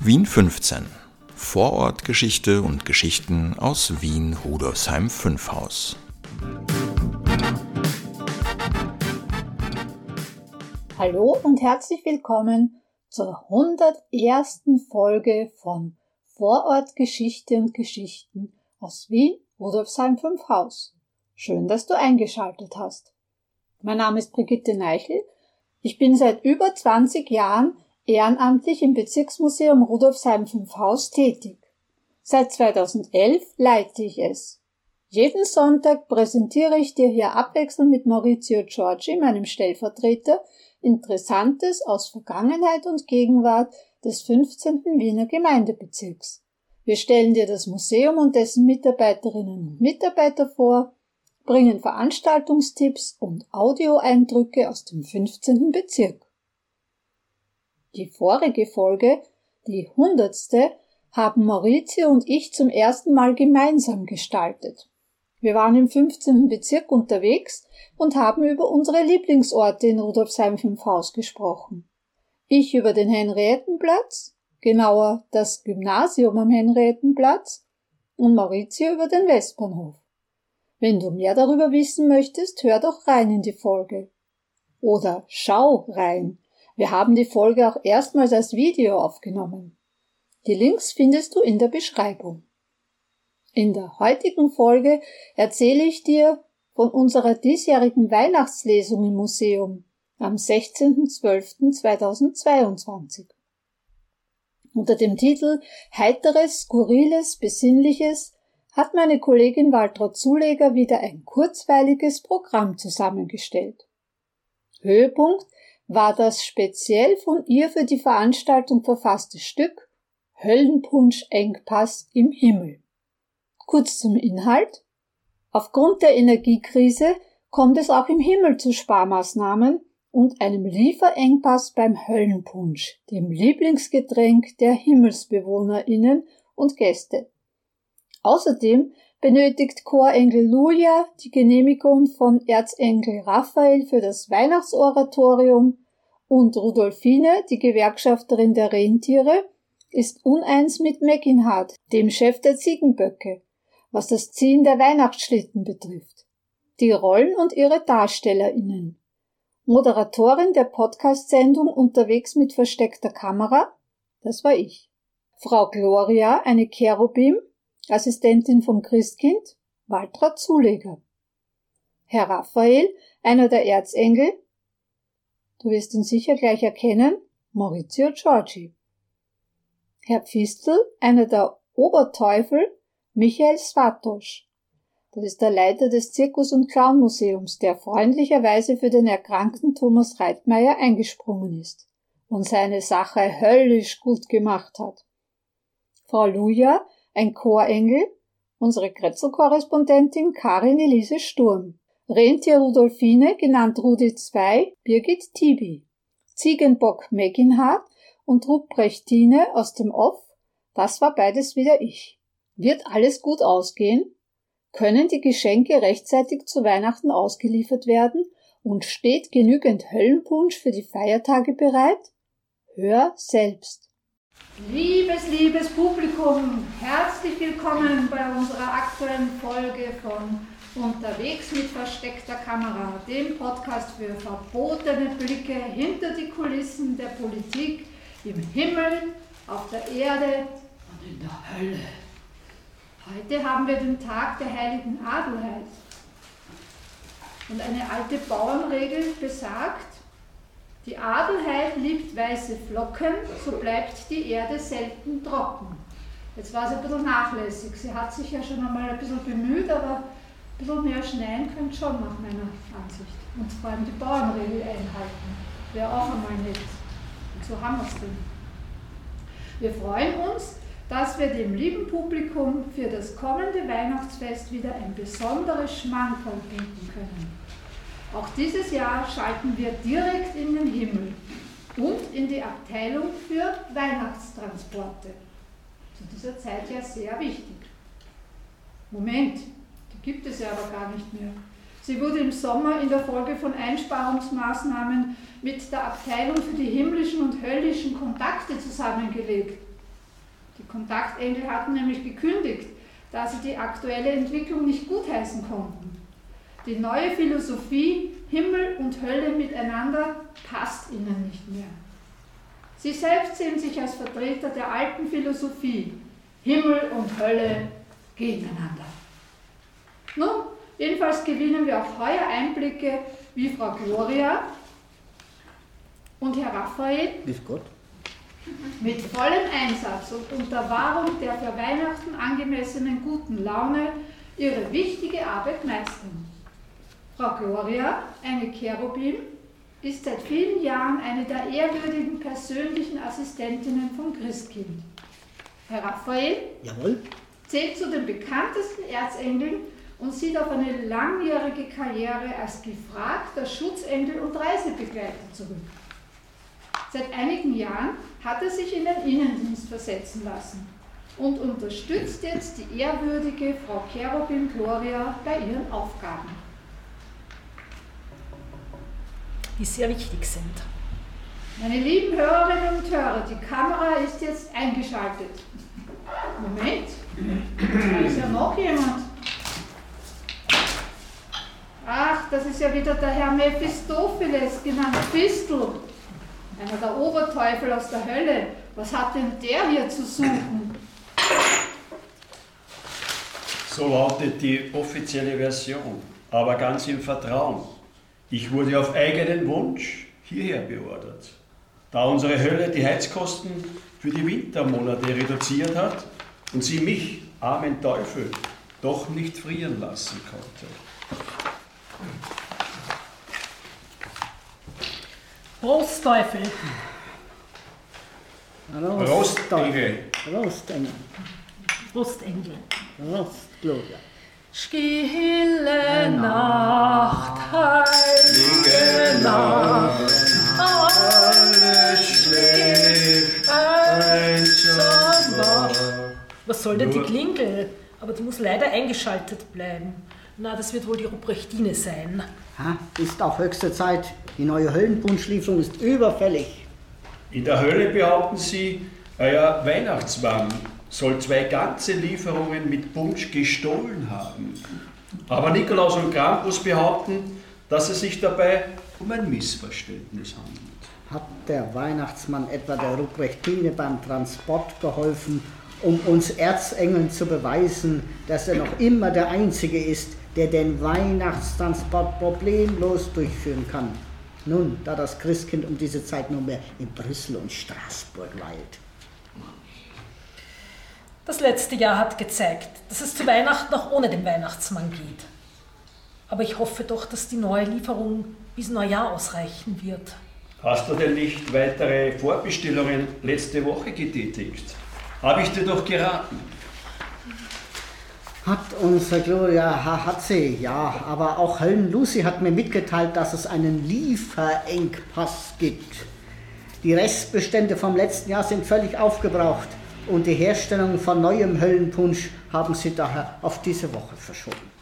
Wien 15. Vorortgeschichte und Geschichten aus Wien Rudolfsheim 5 Haus. Hallo und herzlich willkommen zur 101. Folge von Vorortgeschichte und Geschichten aus Wien Rudolfsheim 5 Haus. Schön, dass du eingeschaltet hast. Mein Name ist Brigitte Neichel. Ich bin seit über 20 Jahren ehrenamtlich im Bezirksmuseum Rudolfsheim 5 Haus tätig. Seit 2011 leite ich es. Jeden Sonntag präsentiere ich dir hier abwechselnd mit Maurizio Giorgi, meinem Stellvertreter, Interessantes aus Vergangenheit und Gegenwart des 15. Wiener Gemeindebezirks. Wir stellen dir das Museum und dessen Mitarbeiterinnen und Mitarbeiter vor, bringen Veranstaltungstipps und Audioeindrücke aus dem 15. Bezirk. Die vorige Folge, die hundertste, haben Maurizio und ich zum ersten Mal gemeinsam gestaltet. Wir waren im 15. Bezirk unterwegs und haben über unsere Lieblingsorte in Rudolfsheim 5 Haus gesprochen. Ich über den Henriettenplatz, genauer das Gymnasium am Henriettenplatz und Maurizio über den Westbahnhof. Wenn du mehr darüber wissen möchtest, hör doch rein in die Folge. Oder schau rein. Wir haben die Folge auch erstmals als Video aufgenommen. Die Links findest du in der Beschreibung. In der heutigen Folge erzähle ich dir von unserer diesjährigen Weihnachtslesung im Museum am 16.12.2022. Unter dem Titel Heiteres, Skurriles, Besinnliches hat meine Kollegin Waltraud Zuleger wieder ein kurzweiliges Programm zusammengestellt. Höhepunkt war das speziell von ihr für die Veranstaltung verfasste Stück Höllenpunsch Engpass im Himmel. Kurz zum Inhalt. Aufgrund der Energiekrise kommt es auch im Himmel zu Sparmaßnahmen und einem Lieferengpass beim Höllenpunsch, dem Lieblingsgetränk der Himmelsbewohnerinnen und Gäste. Außerdem benötigt Chorengel Luja die Genehmigung von Erzengel Raphael für das Weihnachtsoratorium und Rudolfine, die Gewerkschafterin der Rentiere, ist uneins mit Meckinhardt, dem Chef der Ziegenböcke, was das Ziehen der Weihnachtsschlitten betrifft. Die Rollen und ihre DarstellerInnen. Moderatorin der Podcast-Sendung Unterwegs mit versteckter Kamera, das war ich. Frau Gloria, eine Cherubim, Assistentin vom Christkind, Waltraud Zuleger. Herr Raphael, einer der Erzengel, du wirst ihn sicher gleich erkennen, Maurizio Giorgi. Herr Pfistel, einer der Oberteufel, Michael Svatosch. Das ist der Leiter des Zirkus- und Clownmuseums, der freundlicherweise für den erkrankten Thomas Reitmeier eingesprungen ist und seine Sache höllisch gut gemacht hat. Frau Luja, ein Chorengel, unsere Kretzel-Korrespondentin Karin Elise Sturm, Rentier Rudolfine, genannt Rudi II, Birgit Tibi, Ziegenbock Meginhardt und Ruprechtine aus dem Off, das war beides wieder ich. Wird alles gut ausgehen? Können die Geschenke rechtzeitig zu Weihnachten ausgeliefert werden? Und steht genügend Höllenpunsch für die Feiertage bereit? Hör selbst. Liebes, liebes Publikum, herzlich willkommen bei unserer aktuellen Folge von Unterwegs mit versteckter Kamera, dem Podcast für verbotene Blicke hinter die Kulissen der Politik im Himmel, auf der Erde und in der Hölle. Heute haben wir den Tag der heiligen Adelheid. Und eine alte Bauernregel besagt, die Adelheid liebt weiße Flocken, so bleibt die Erde selten trocken. Jetzt war sie ein bisschen nachlässig. Sie hat sich ja schon einmal ein bisschen bemüht, aber ein bisschen mehr schneien könnte schon nach meiner Ansicht. Und vor allem die Bauernregel einhalten. Wäre auch einmal nett. Und so haben wir es denn. Wir freuen uns, dass wir dem lieben Publikum für das kommende Weihnachtsfest wieder ein besonderes Schmankerl bieten können. Auch dieses Jahr schalten wir direkt in den Himmel und in die Abteilung für Weihnachtstransporte. Zu dieser Zeit ja sehr wichtig. Moment, die gibt es ja aber gar nicht mehr. Sie wurde im Sommer in der Folge von Einsparungsmaßnahmen mit der Abteilung für die himmlischen und höllischen Kontakte zusammengelegt. Die Kontaktengel hatten nämlich gekündigt, da sie die aktuelle Entwicklung nicht gutheißen konnten. Die neue Philosophie, Himmel und Hölle miteinander, passt ihnen nicht mehr. Sie selbst sehen sich als Vertreter der alten Philosophie. Himmel und Hölle gegeneinander. Nun, jedenfalls gewinnen wir auch heuer Einblicke, wie Frau Gloria und Herr Raphael mit vollem Einsatz und unter Wahrung der für Weihnachten angemessenen guten Laune ihre wichtige Arbeit meistern. Frau Gloria, eine Cherubin, ist seit vielen Jahren eine der ehrwürdigen persönlichen Assistentinnen vom Christkind. Herr Raphael Jawohl. zählt zu den bekanntesten Erzengeln und sieht auf eine langjährige Karriere als gefragter Schutzengel und Reisebegleiter zurück. Seit einigen Jahren hat er sich in den Innendienst versetzen lassen und unterstützt jetzt die ehrwürdige Frau Cherubin Gloria bei ihren Aufgaben. Die sehr wichtig sind. Meine lieben Hörerinnen und Hörer, die Kamera ist jetzt eingeschaltet. Moment, da ist ja noch jemand. Ach, das ist ja wieder der Herr Mephistopheles, genannt Fistel. Einer der Oberteufel aus der Hölle. Was hat denn der hier zu suchen? So lautet die offizielle Version, aber ganz im Vertrauen. Ich wurde auf eigenen Wunsch hierher beordert, da unsere Hölle die Heizkosten für die Wintermonate reduziert hat und sie mich, armen Teufel, doch nicht frieren lassen konnte. Prost, Teufel! Rostengel. Rostengel. Prostengel. Rost, Gloria. Stille Nacht, heilige Nacht, alles schläft einsam wach. Was soll denn die Klingel? Aber die muss leider eingeschaltet bleiben. Na, das wird wohl die Ruprechtine sein. Ha, ist auch höchste Zeit. Die neue Höllenpunschlieferung ist überfällig. In der Hölle behaupten sie, euer Weihnachtsmann soll zwei ganze Lieferungen mit Punsch gestohlen haben. Aber Nikolaus und Krampus behaupten, dass es sich dabei um ein Missverständnis handelt. Hat der Weihnachtsmann etwa der Ruprechtine beim Transport geholfen, um uns Erzengeln zu beweisen, dass er noch immer der Einzige ist, der den Weihnachtstransport problemlos durchführen kann? Nun, da das Christkind um diese Zeit nur mehr in Brüssel und Straßburg weilt. Das letzte Jahr hat gezeigt, dass es zu Weihnachten auch ohne den Weihnachtsmann geht. Aber ich hoffe doch, dass die neue Lieferung bis Neujahr ausreichen wird. Hast du denn nicht weitere Vorbestellungen letzte Woche getätigt? Habe ich dir doch geraten. Hat unsere Gloria, ha- hat sie, ja. Aber auch Höllen Lucy hat mir mitgeteilt, dass es einen Lieferengpass gibt. Die Restbestände vom letzten Jahr sind völlig aufgebraucht und die Herstellung von neuem Höllenpunsch haben sie daher auf diese Woche verschoben.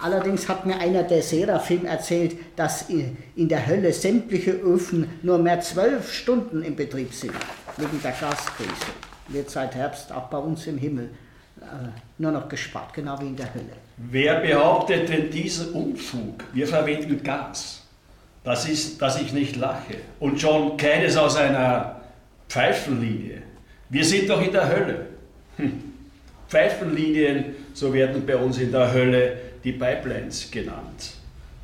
Allerdings hat mir einer der Seraphim erzählt, dass in der Hölle sämtliche Öfen nur mehr zwölf Stunden im Betrieb sind, wegen der Gaskrise. Wird seit Herbst auch bei uns im Himmel äh, nur noch gespart, genau wie in der Hölle. Wer behauptet denn diesen Unfug? Wir verwenden Gas. Das ist, dass ich nicht lache. Und schon keines aus einer Pfeifenlinie. Wir sind doch in der Hölle. Hm. Pfeifenlinien, so werden bei uns in der Hölle die Pipelines genannt.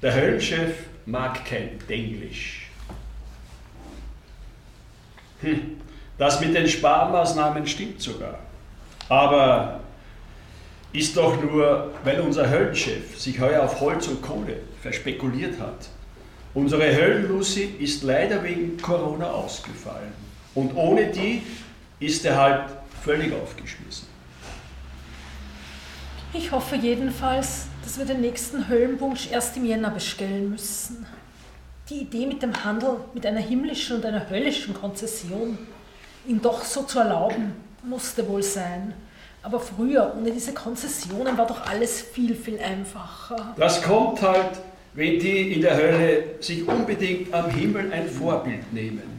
Der Höllenchef mag kein Englisch. Hm. Das mit den Sparmaßnahmen stimmt sogar. Aber ist doch nur, weil unser Höllenchef sich heuer auf Holz und Kohle verspekuliert hat. Unsere Höllenlucy ist leider wegen Corona ausgefallen. Und ohne die ist er halt völlig aufgeschmissen. Ich hoffe jedenfalls, dass wir den nächsten Höllenpunsch erst im Jänner bestellen müssen. Die Idee mit dem Handel mit einer himmlischen und einer höllischen Konzession, ihn doch so zu erlauben, musste wohl sein. Aber früher, ohne diese Konzessionen, war doch alles viel, viel einfacher. Das kommt halt, wenn die in der Hölle sich unbedingt am Himmel ein Vorbild nehmen.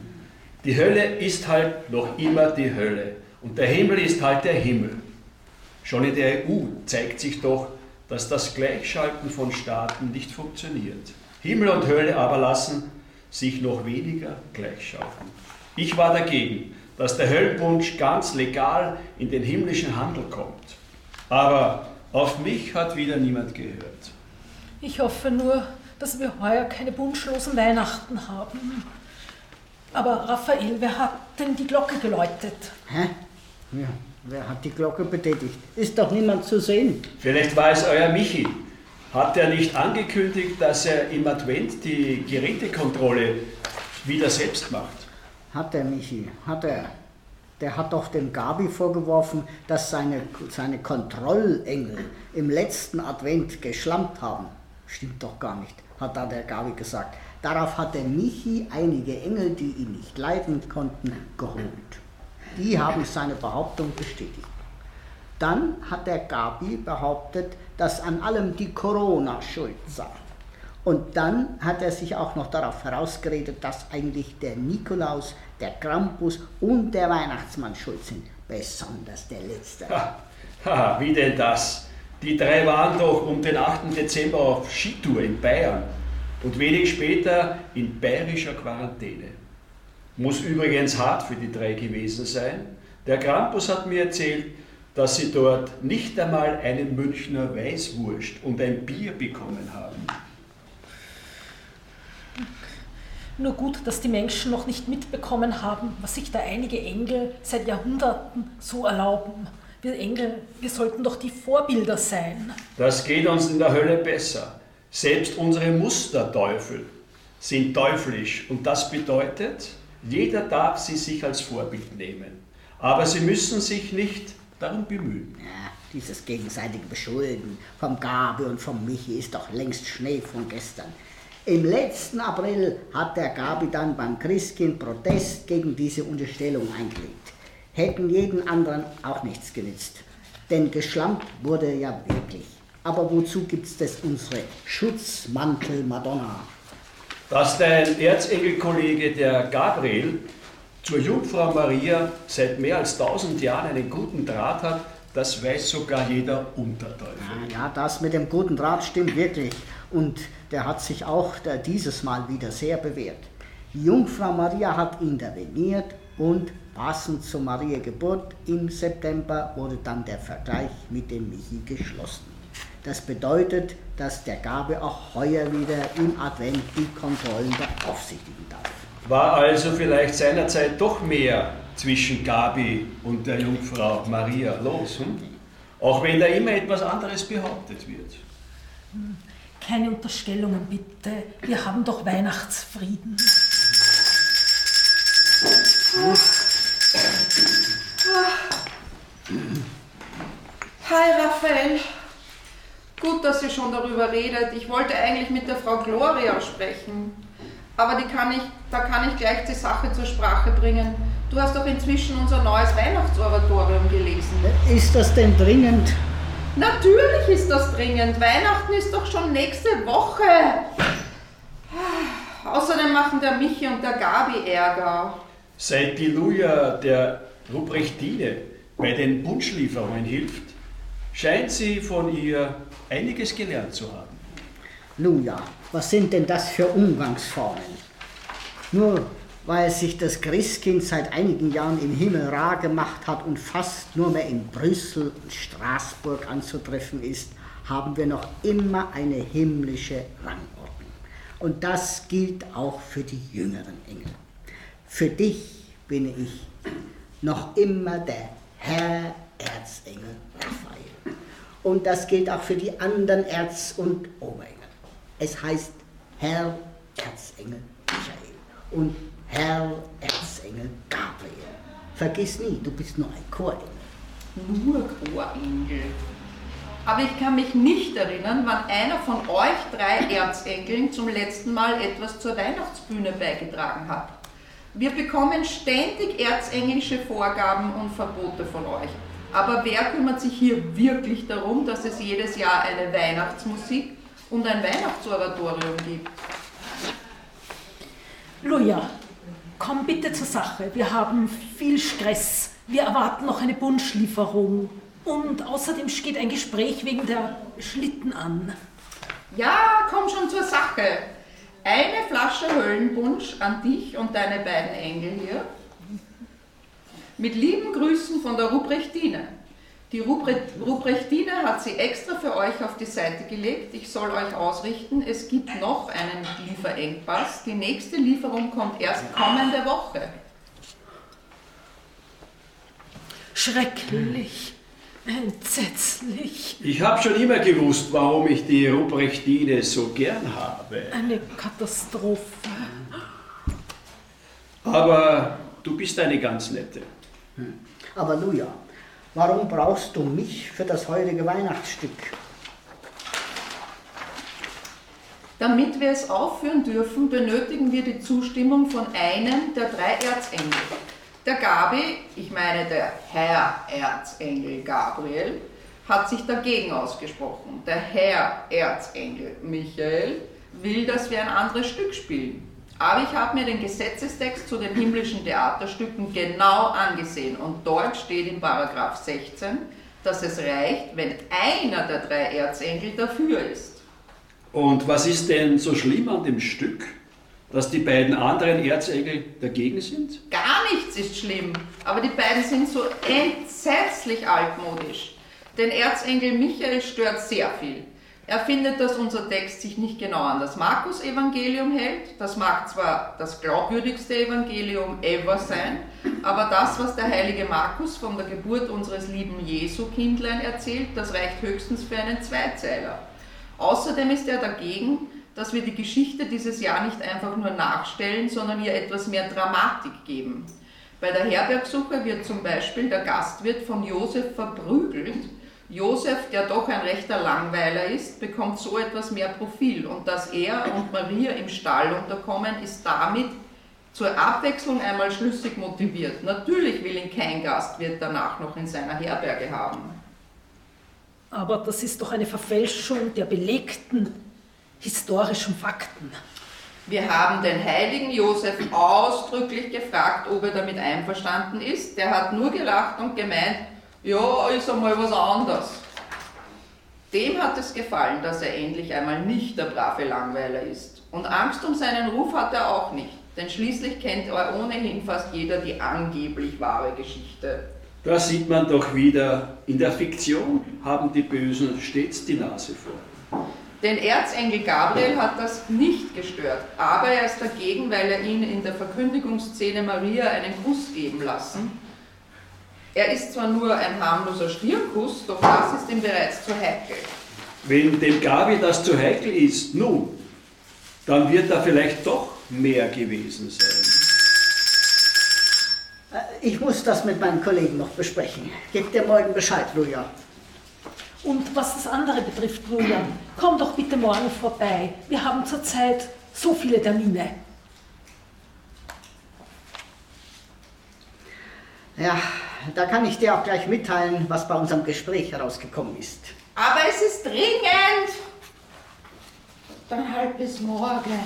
Die Hölle ist halt noch immer die Hölle. Und der Himmel ist halt der Himmel. Schon in der EU zeigt sich doch, dass das Gleichschalten von Staaten nicht funktioniert. Himmel und Hölle aber lassen sich noch weniger gleichschalten. Ich war dagegen, dass der Höllenwunsch ganz legal in den himmlischen Handel kommt. Aber auf mich hat wieder niemand gehört. Ich hoffe nur, dass wir heuer keine wunschlosen Weihnachten haben. Aber Raphael, wer hat denn die Glocke geläutet? Hä? Ja, wer hat die Glocke betätigt? Ist doch niemand zu sehen. Vielleicht war es euer Michi. Hat er nicht angekündigt, dass er im Advent die Gerätekontrolle wieder selbst macht? Hat er, Michi, hat er. Der hat doch dem Gabi vorgeworfen, dass seine, seine Kontrollengel im letzten Advent geschlampt haben. Stimmt doch gar nicht, hat da der Gabi gesagt. Darauf hat der Michi einige Engel, die ihn nicht leiden konnten, geholt. Die haben seine Behauptung bestätigt. Dann hat der Gabi behauptet, dass an allem die Corona schuld sei. Und dann hat er sich auch noch darauf herausgeredet, dass eigentlich der Nikolaus, der Krampus und der Weihnachtsmann schuld sind. Besonders der letzte. Ha, ha, wie denn das? Die drei waren doch um den 8. Dezember auf Skitour in Bayern und wenig später in bayerischer Quarantäne. Muss übrigens hart für die drei gewesen sein. Der Krampus hat mir erzählt, dass sie dort nicht einmal einen Münchner Weißwurst und ein Bier bekommen haben. Nur gut, dass die Menschen noch nicht mitbekommen haben, was sich da einige Engel seit Jahrhunderten so erlauben. Wir Engel, wir sollten doch die Vorbilder sein. Das geht uns in der Hölle besser. Selbst unsere Musterteufel sind teuflisch und das bedeutet, jeder darf sie sich als Vorbild nehmen. Aber sie müssen sich nicht darum bemühen. Ja, dieses gegenseitige Beschulden vom Gabi und vom Michi ist doch längst Schnee von gestern. Im letzten April hat der Gabi dann beim Christkind Protest gegen diese Unterstellung eingelegt. Hätten jeden anderen auch nichts genützt. Denn geschlampt wurde ja wirklich. Aber wozu gibt es das unsere Schutzmantel Madonna? Dass dein Erzengelkollege der Gabriel zur Jungfrau Maria seit mehr als tausend Jahren einen guten Draht hat, das weiß sogar jeder Unterteufel. Ja, das mit dem guten Draht stimmt wirklich. Und der hat sich auch der, dieses Mal wieder sehr bewährt. Die Jungfrau Maria hat interveniert und passend zur Maria Geburt im September wurde dann der Vergleich mit dem Michi geschlossen. Das bedeutet, dass der Gabe auch heuer wieder im Advent die Kontrollen beaufsichtigen darf. War also vielleicht seinerzeit doch mehr zwischen Gabi und der Jungfrau Maria los, hm? auch wenn da immer etwas anderes behauptet wird. Keine Unterstellungen bitte. Wir haben doch Weihnachtsfrieden. Hi Raphael. Gut, dass ihr schon darüber redet. Ich wollte eigentlich mit der Frau Gloria sprechen. Aber die kann ich, da kann ich gleich die Sache zur Sprache bringen. Du hast doch inzwischen unser neues Weihnachtsoratorium gelesen. Ist das denn dringend? Natürlich ist das dringend. Weihnachten ist doch schon nächste Woche. Außerdem machen der Michi und der Gabi Ärger. Seit die Luja der Ruprechtine bei den Wunschlieferungen hilft, scheint sie von ihr einiges gelernt zu haben. Nun ja, was sind denn das für Umgangsformen? Nur weil sich das Christkind seit einigen Jahren im Himmel rar gemacht hat und fast nur mehr in Brüssel und Straßburg anzutreffen ist, haben wir noch immer eine himmlische Rangordnung. Und das gilt auch für die jüngeren Engel. Für dich bin ich noch immer der Herr Erzengel Raphael. Und das gilt auch für die anderen Erz- und Oberengel. Es heißt Herr Erzengel Michael und Herr Erzengel Gabriel. Vergiss nie, du bist nur ein Chorengel. Nur Chorengel. Aber ich kann mich nicht erinnern, wann einer von euch drei Erzengeln zum letzten Mal etwas zur Weihnachtsbühne beigetragen hat. Wir bekommen ständig erzengelische Vorgaben und Verbote von euch. Aber wer kümmert sich hier wirklich darum, dass es jedes Jahr eine Weihnachtsmusik und ein Weihnachtsoratorium gibt? Luja, komm bitte zur Sache. Wir haben viel Stress Wir erwarten noch eine Bunschlieferung. Und außerdem steht ein Gespräch wegen der Schlitten an. Ja, komm schon zur Sache. Eine Flasche Höllenpunsch an dich und deine beiden Engel hier. Mit lieben Grüßen von der Ruprechtine. Die Ruprechtine hat sie extra für euch auf die Seite gelegt. Ich soll euch ausrichten, es gibt noch einen Lieferengpass. Die nächste Lieferung kommt erst kommende Woche. Schrecklich. Entsetzlich. Ich habe schon immer gewusst, warum ich die Ruprechtine so gern habe. Eine Katastrophe. Aber du bist eine ganz nette. Hm. Aber Luja, warum brauchst du mich für das heutige Weihnachtsstück? Damit wir es aufführen dürfen, benötigen wir die Zustimmung von einem der drei Erzengel. Der Gabi, ich meine der Herr Erzengel Gabriel, hat sich dagegen ausgesprochen. Der Herr Erzengel Michael will, dass wir ein anderes Stück spielen. Aber ich habe mir den Gesetzestext zu den himmlischen Theaterstücken genau angesehen und dort steht in Paragraph 16, dass es reicht, wenn einer der drei Erzengel dafür ist. Und was ist denn so schlimm an dem Stück? dass die beiden anderen Erzengel dagegen sind? Gar nichts ist schlimm, aber die beiden sind so entsetzlich altmodisch. Den Erzengel Michael stört sehr viel. Er findet, dass unser Text sich nicht genau an das Markus-Evangelium hält. Das mag zwar das glaubwürdigste Evangelium ever sein, aber das, was der heilige Markus von der Geburt unseres lieben Jesu-Kindlein erzählt, das reicht höchstens für einen Zweizeiler. Außerdem ist er dagegen, dass wir die Geschichte dieses Jahr nicht einfach nur nachstellen, sondern ihr etwas mehr Dramatik geben. Bei der Herbergsuche wird zum Beispiel der Gastwirt von Josef verprügelt. Josef, der doch ein rechter Langweiler ist, bekommt so etwas mehr Profil und dass er und Maria im Stall unterkommen, ist damit zur Abwechslung einmal schlüssig motiviert. Natürlich will ihn kein Gastwirt danach noch in seiner Herberge haben. Aber das ist doch eine Verfälschung der belegten historischen Fakten. Wir haben den heiligen Josef ausdrücklich gefragt, ob er damit einverstanden ist. Der hat nur gelacht und gemeint, ja, ist einmal was anderes. Dem hat es gefallen, dass er endlich einmal nicht der brave Langweiler ist. Und Angst um seinen Ruf hat er auch nicht, denn schließlich kennt er ohnehin fast jeder die angeblich wahre Geschichte. Da sieht man doch wieder, in der Fiktion haben die Bösen stets die Nase vor. Den Erzengel Gabriel hat das nicht gestört, aber er ist dagegen, weil er ihn in der Verkündigungsszene Maria einen Kuss geben lassen. Er ist zwar nur ein harmloser Stirnkuss, doch das ist ihm bereits zu heikel. Wenn dem Gabi das zu heikel ist, nun, dann wird da vielleicht doch mehr gewesen sein. Äh, ich muss das mit meinen Kollegen noch besprechen. Gebt dir morgen Bescheid, Luja. Und was das andere betrifft, Julian, komm doch bitte morgen vorbei. Wir haben zurzeit so viele Termine. Ja, da kann ich dir auch gleich mitteilen, was bei unserem Gespräch herausgekommen ist. Aber es ist dringend. Dann halt bis morgen.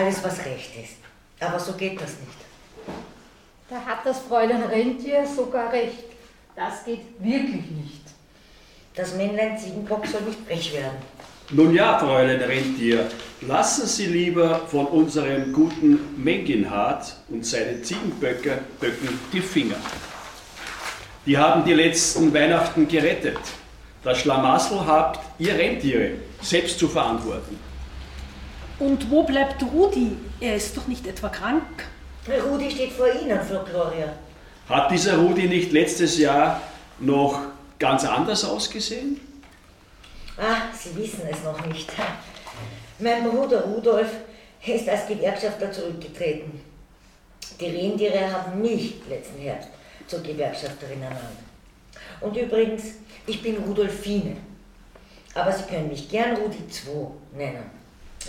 alles, was recht ist. Aber so geht das nicht. Da hat das Fräulein Rentier sogar recht. Das geht wirklich nicht. Das Männlein Ziegenbock soll nicht frech werden. Nun ja, Fräulein Rentier, lassen Sie lieber von unserem guten Menginhard und seinen Ziegenböcken die Finger. Die haben die letzten Weihnachten gerettet. Das Schlamassel habt ihr Rentiere selbst zu verantworten. Und wo bleibt Rudi? Er ist doch nicht etwa krank. Rudi steht vor Ihnen, Frau Gloria. Hat dieser Rudi nicht letztes Jahr noch ganz anders ausgesehen? Ah, Sie wissen es noch nicht. Mein Bruder Rudolf ist als Gewerkschafter zurückgetreten. Die Rentiere haben mich letzten Herbst zur Gewerkschafterin ernannt. Und übrigens, ich bin Rudolfine. Aber Sie können mich gern Rudi II nennen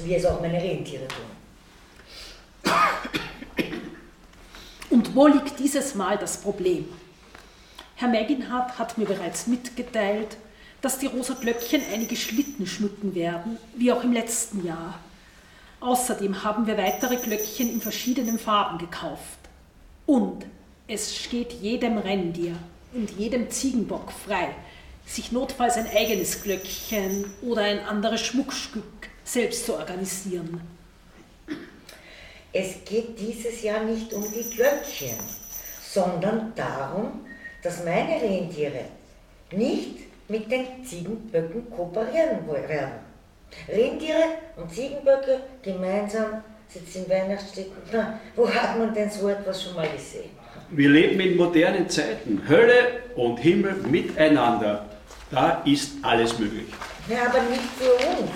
wie es auch meine Rentiere tun. Und wo liegt dieses Mal das Problem? Herr Meginhardt hat mir bereits mitgeteilt, dass die rosa Glöckchen einige Schlitten schmücken werden, wie auch im letzten Jahr. Außerdem haben wir weitere Glöckchen in verschiedenen Farben gekauft. Und es steht jedem Renndier und jedem Ziegenbock frei, sich notfalls ein eigenes Glöckchen oder ein anderes Schmuckstück selbst zu organisieren. Es geht dieses Jahr nicht um die Glöckchen, sondern darum, dass meine Rentiere nicht mit den Ziegenböcken kooperieren werden. Rentiere und Ziegenböcke gemeinsam sitzen in Weihnachtsstätten. Na, wo hat man denn so etwas schon mal gesehen? Wir leben in modernen Zeiten. Hölle und Himmel miteinander. Da ist alles möglich. Ja, aber nicht für uns.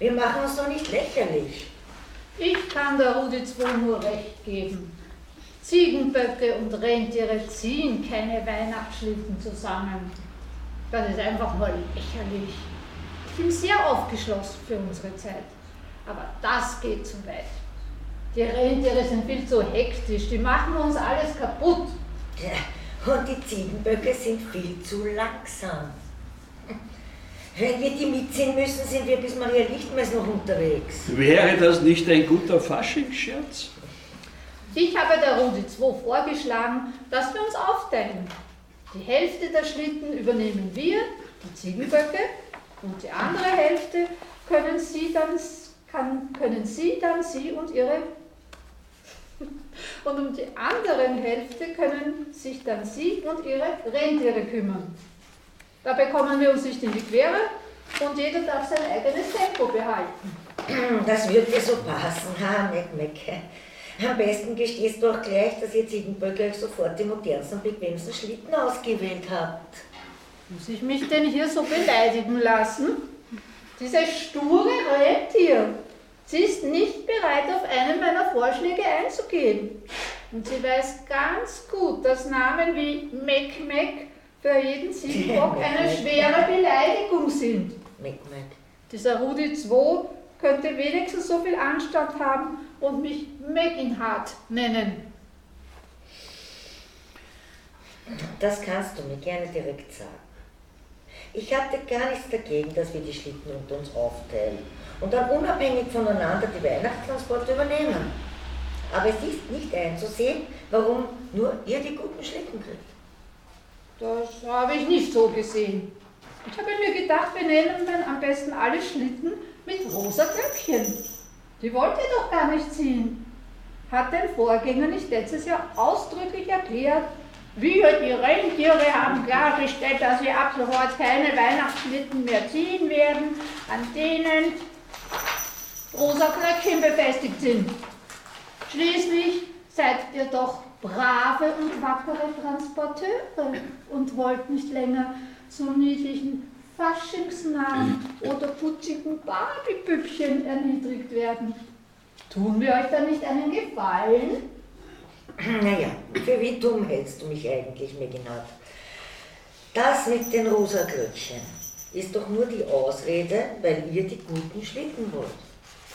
Wir machen uns doch nicht lächerlich. Ich kann der Rudi 2 nur recht geben. Ziegenböcke und Rentiere ziehen keine Weihnachtsschlitten zusammen. Das ist einfach nur lächerlich. Ich bin sehr aufgeschlossen für unsere Zeit. Aber das geht zu weit. Die Rentiere sind viel zu hektisch, die machen uns alles kaputt. Ja, und die Ziegenböcke sind viel zu langsam. Wenn wir die mitziehen müssen, sind wir bis Maria Lichtmess noch unterwegs. Wäre das nicht ein guter Faschingsscherz? Ich habe der Rudi 2 vorgeschlagen, dass wir uns aufteilen. Die Hälfte der Schlitten übernehmen wir, die Ziegenböcke, und die andere Hälfte können Sie dann, kann, können Sie dann Sie und Ihre und um die andere Hälfte können sich dann Sie und Ihre Rentiere kümmern. Da bekommen wir uns nicht in die Quere und jeder darf sein eigenes Tempo behalten. Das wird dir so passen, ha, Meckmecke. Am besten gestehst du auch gleich, dass ihr Ziegenböcke euch sofort die modernsten und bequemsten Schlitten ausgewählt habt. Muss ich mich denn hier so beleidigen lassen? Dieses sture Rentier. Sie ist nicht bereit, auf einen meiner Vorschläge einzugehen. Und sie weiß ganz gut, dass Namen wie Meck Meck für jeden Ziegenbock eine schwere Beleidigung sind. Dieser Rudi 2 könnte wenigstens so viel Anstand haben und mich Meginhard nennen. Das kannst du mir gerne direkt sagen. Ich hatte gar nichts dagegen, dass wir die Schlitten unter uns aufteilen und dann unabhängig voneinander die Weihnachtstransporte übernehmen. Aber es ist nicht einzusehen, warum nur ihr die guten Schlitten kriegt. Das habe ich nicht so gesehen. Ich habe mir gedacht, wir nehmen dann am besten alle Schlitten mit rosa Glöckchen. Die wollt ihr doch gar nicht ziehen. Hat dein Vorgänger nicht letztes Jahr ausdrücklich erklärt, wir, die Rentiere, haben klargestellt, dass wir ab sofort keine Weihnachtsschlitten mehr ziehen werden, an denen rosa Glöckchen befestigt sind. Schließlich seid ihr doch brave und wackere Transporteure und wollt nicht länger zum niedlichen Faschingsnamen oder putzigen Barbiepüppchen erniedrigt werden. Tun wir euch da nicht einen Gefallen? Naja, für wie dumm hältst du mich eigentlich, Meginat? Das mit den rosa Glöckchen ist doch nur die Ausrede, weil ihr die guten Schlitten wollt.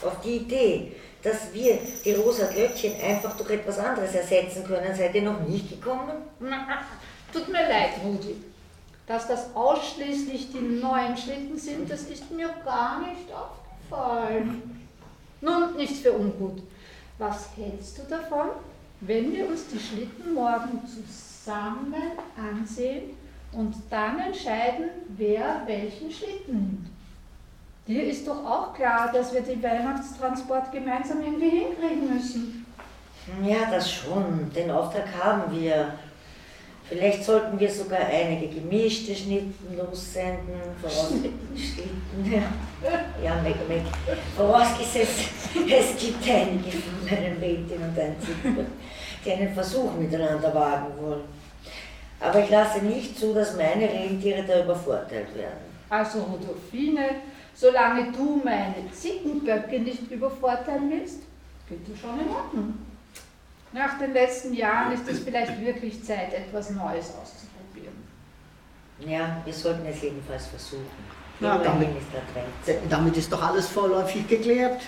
Auf die Idee, dass wir die rosa Glöckchen einfach durch etwas anderes ersetzen können, seid ihr noch nicht gekommen? Tut mir leid, Rudi. Dass das ausschließlich die neuen Schlitten sind, das ist mir gar nicht aufgefallen. Nun, nichts für ungut. Was hältst du davon, wenn wir uns die Schlitten morgen zusammen ansehen und dann entscheiden, wer welchen Schlitten nimmt? Dir ist doch auch klar, dass wir den Weihnachtstransport gemeinsam irgendwie hinkriegen müssen. Ja, das schon. Den Auftrag haben wir. Vielleicht sollten wir sogar einige gemischte Schnitten lossenden, Schlitten, ja, ja, Meck, Meck. Vorausgesetzt, es gibt einige von meinen Rentieren und Einzigen, die einen Versuch miteinander wagen wollen. Aber ich lasse nicht zu, dass meine Rentiere da übervorteilt werden. Also, Rudolfine, solange du meine Zickenböcke nicht übervorteilen willst, geht das schon in Ordnung. Nach den letzten Jahren ist es vielleicht wirklich Zeit, etwas Neues auszuprobieren. Ja, wir sollten es jedenfalls versuchen. Ja, damit, damit ist doch alles vorläufig geklärt.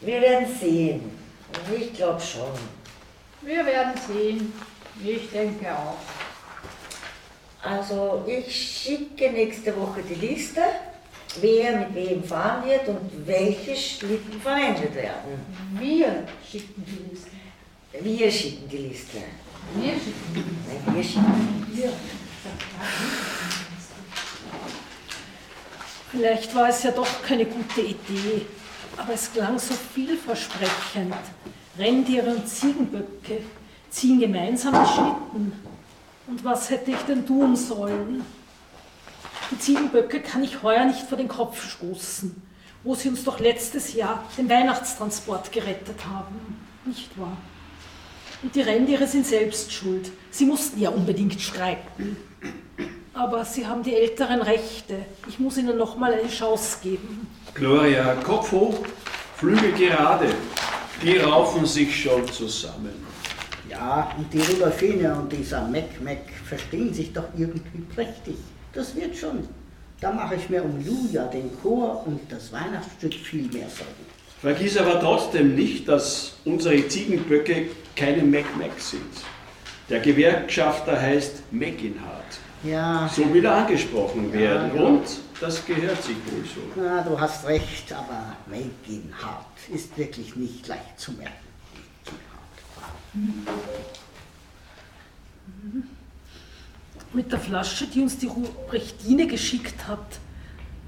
Wir werden sehen. Ich glaube schon. Wir werden sehen. Ich denke auch. Also ich schicke nächste Woche die Liste, wer mit wem fahren wird und welche Schlitten verwendet werden. Wir schicken die Liste. Wir schicken die Liste. Wir schicken die Liste. Nein, wir schicken. Wir. Vielleicht war es ja doch keine gute Idee, aber es klang so vielversprechend. Rentiere und Ziegenböcke ziehen gemeinsam die Schlitten. Und was hätte ich denn tun sollen? Die Ziegenböcke kann ich heuer nicht vor den Kopf stoßen, wo sie uns doch letztes Jahr den Weihnachtstransport gerettet haben. Nicht wahr? Und die Rentiere sind selbst schuld. Sie mussten ja unbedingt streiten. Aber sie haben die älteren Rechte. Ich muss ihnen noch mal eine Chance geben. Gloria, Kopf hoch, Flügel gerade. Die raufen sich schon zusammen. Ja, und die Rudolfine und dieser Mac Mac verstehen sich doch irgendwie prächtig. Das wird schon. Da mache ich mir um Julia, den Chor und das Weihnachtsstück viel mehr Sorgen. Vergiss aber trotzdem nicht, dass unsere Ziegenböcke keine Mac-Mac sind. Der Gewerkschafter heißt Mackinhardt. Ja, So will er angesprochen werden ja. und das gehört sich wohl so. na, du hast recht, aber Megan Hart ist wirklich nicht leicht zu merken. Mit der Flasche, die uns die Ruprechtine geschickt hat,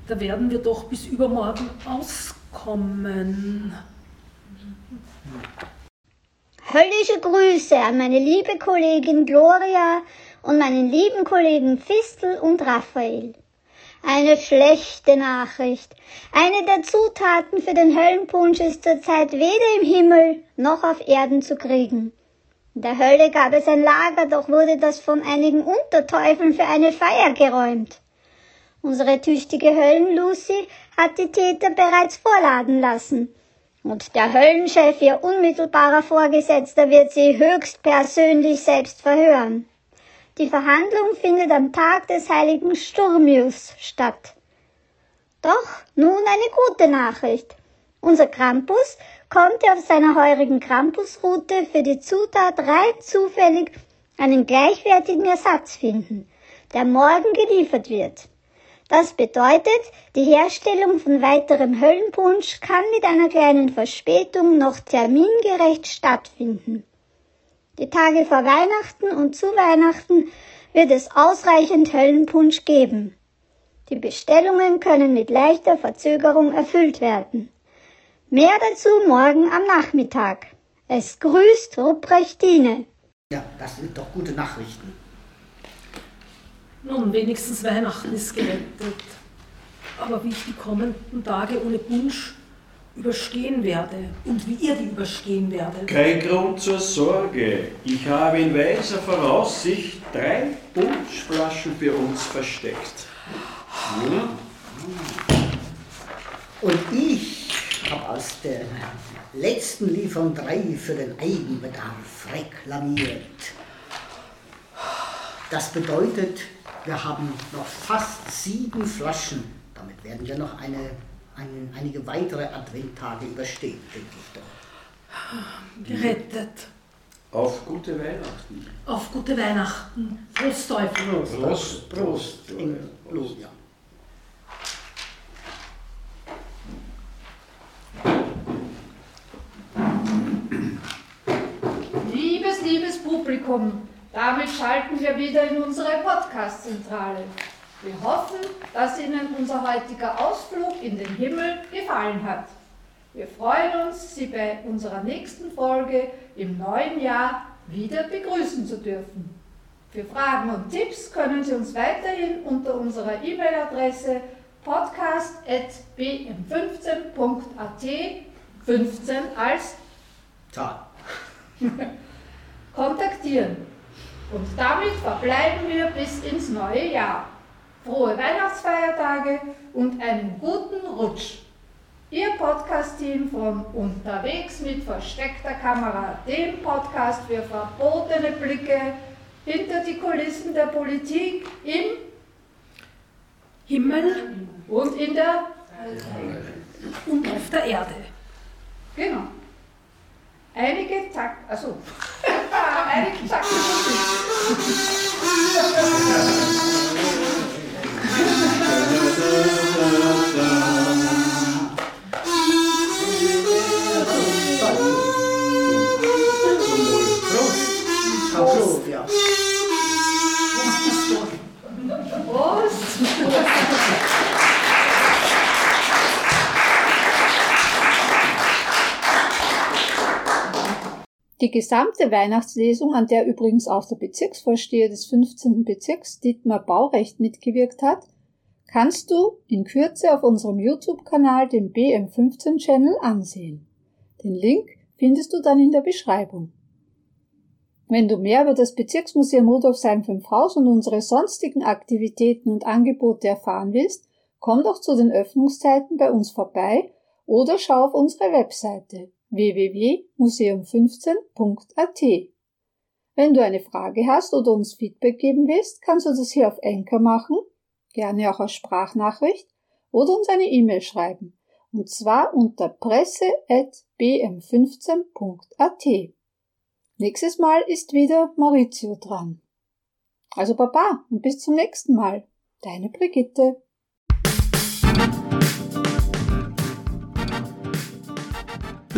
da werden wir doch bis übermorgen auskommen. Höllische Grüße an meine liebe Kollegin Gloria und meinen lieben Kollegen Fistel und Raphael. Eine schlechte Nachricht. Eine der Zutaten für den Höllenpunsch ist zurzeit weder im Himmel noch auf Erden zu kriegen. In der Hölle gab es ein Lager, doch wurde das von einigen Unterteufeln für eine Feier geräumt. Unsere tüchtige Höllen-Lucy hat die Täter bereits vorladen lassen. Und der Höllenchef, ihr unmittelbarer Vorgesetzter, wird sie höchstpersönlich selbst verhören. Die Verhandlung findet am Tag des heiligen Sturmius statt. Doch nun eine gute Nachricht. Unser Krampus konnte auf seiner heurigen Krampusroute für die Zutat rein zufällig einen gleichwertigen Ersatz finden, der morgen geliefert wird. Das bedeutet, die Herstellung von weiterem Höllenpunsch kann mit einer kleinen Verspätung noch termingerecht stattfinden. Die Tage vor Weihnachten und zu Weihnachten wird es ausreichend Höllenpunsch geben. Die Bestellungen können mit leichter Verzögerung erfüllt werden. Mehr dazu morgen am Nachmittag. Es grüßt Ruprechtine. Ja, das sind doch gute Nachrichten. Nun, wenigstens Weihnachten ist gerettet. Aber wie ich die kommenden Tage ohne Punsch überstehen werde und wie ihr die überstehen werdet. Kein Grund zur Sorge. Ich habe in weiser Voraussicht drei Punschflaschen für uns versteckt. Hm? Und ich habe aus der letzten Lieferung drei für den Eigenbedarf reklamiert. Das bedeutet, wir haben noch fast sieben Flaschen. Damit werden wir noch eine, ein, einige weitere Adventtage überstehen, denke ich doch. Gerettet. Auf gute Weihnachten. Auf gute Weihnachten. Prost Teufel. Prost, Prost, in Gloria. Liebes, liebes Publikum, damit schalten wir wieder in unsere Podcast-Zentrale. Wir hoffen, dass Ihnen unser heutiger Ausflug in den Himmel gefallen hat. Wir freuen uns, Sie bei unserer nächsten Folge im neuen Jahr wieder begrüßen zu dürfen. Für Fragen und Tipps können Sie uns weiterhin unter unserer E-Mail-Adresse podcast.bm15.at 15 als Zahl. kontaktieren. Und damit verbleiben wir bis ins neue Jahr. Frohe Weihnachtsfeiertage und einen guten Rutsch. Ihr Podcast-Team von Unterwegs mit versteckter Kamera, dem Podcast für verbotene Blicke hinter die Kulissen der Politik im Himmel und in der und auf der Erde. Genau. Einige Takt, also einige Takte Prost, Die gesamte Weihnachtslesung, an der übrigens auch der Bezirksvorsteher des 15. Bezirks Dietmar Baurecht mitgewirkt hat, kannst du in Kürze auf unserem YouTube-Kanal, dem BM15-Channel, ansehen. Den Link findest du dann in der Beschreibung. Wenn du mehr über das Bezirksmuseum Rudolfsheim 5 Haus und unsere sonstigen Aktivitäten und Angebote erfahren willst, komm doch zu den Öffnungszeiten bei uns vorbei oder schau auf unsere Webseite www.museum15.at. Wenn du eine Frage hast oder uns Feedback geben willst, kannst du das hier auf Enker machen, gerne auch als Sprachnachricht oder uns eine E-Mail schreiben, und zwar unter presse.bm15.at. Nächstes Mal ist wieder Maurizio dran. Also Baba und bis zum nächsten Mal. Deine Brigitte.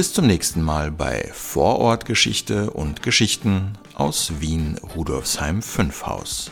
Bis zum nächsten Mal bei Vorortgeschichte und Geschichten aus Wien Rudolfsheim 5 Haus.